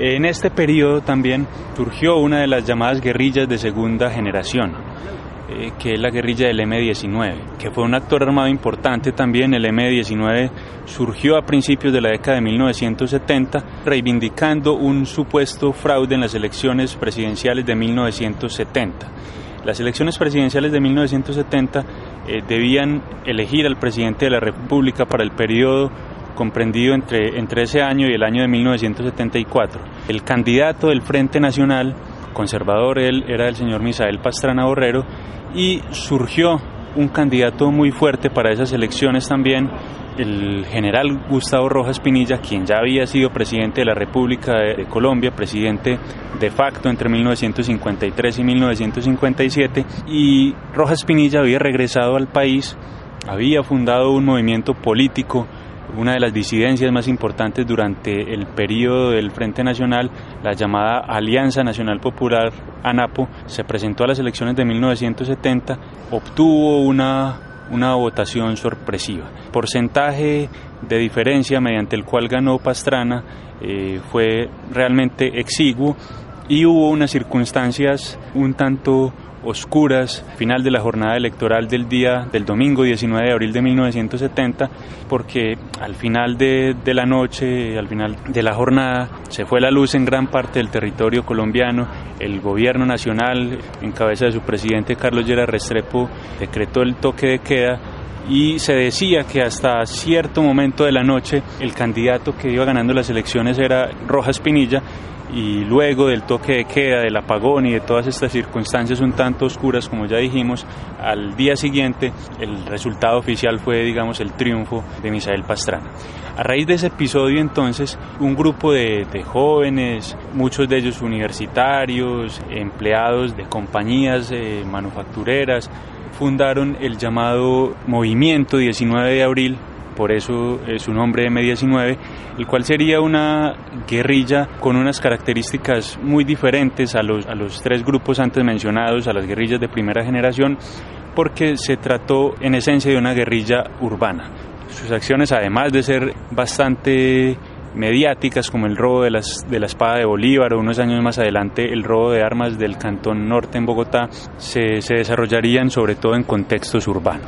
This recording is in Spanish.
En este periodo también surgió una de las llamadas guerrillas de segunda generación, eh, que es la guerrilla del M-19, que fue un actor armado importante también. El M-19 surgió a principios de la década de 1970, reivindicando un supuesto fraude en las elecciones presidenciales de 1970. Las elecciones presidenciales de 1970 eh, debían elegir al presidente de la República para el periodo comprendido entre, entre ese año y el año de 1974. El candidato del Frente Nacional conservador él era el señor Misael Pastrana Borrero y surgió un candidato muy fuerte para esas elecciones también, el general Gustavo Rojas Pinilla, quien ya había sido presidente de la República de, Colombia, presidente de facto entre 1953 y 1957, y Rojas Pinilla había regresado al país, había fundado un movimiento político una de las disidencias más importantes durante el periodo del Frente Nacional, la llamada Alianza Nacional Popular, ANAPO, se presentó a las elecciones de 1970, obtuvo una, una votación sorpresiva. Porcentaje de diferencia mediante el cual ganó Pastrana eh, fue realmente exiguo y hubo unas circunstancias un tanto oscuras, final de la jornada electoral del día del domingo 19 de abril de 1970, porque al final de, de, la noche, al final de la jornada, se fue la luz en gran parte del territorio colombiano, el gobierno nacional, en cabeza de su presidente Carlos Lleras Restrepo, decretó el toque de queda y se decía que hasta cierto momento de la noche el candidato que iba ganando las elecciones era Rojas Pinilla y luego del toque de queda, del apagón y de todas estas circunstancias un tanto oscuras, como ya dijimos, al día siguiente el resultado oficial fue, digamos, el triunfo de Misael Pastrana. A raíz de ese episodio, entonces, un grupo de, jóvenes, muchos de ellos universitarios, empleados de compañías eh, manufactureras, fundaron el llamado Movimiento 19 de Abril por eso es su nombre M19, el cual sería una guerrilla con unas características muy diferentes a los, a los tres grupos antes mencionados, a las guerrillas de primera generación, porque se trató en esencia de una guerrilla urbana. Sus acciones, además de ser bastante mediáticas como el robo de, las, de la espada de Bolívar o unos años más adelante el robo de armas del Cantón Norte en Bogotá, se desarrollarían sobre todo en contextos urbanos.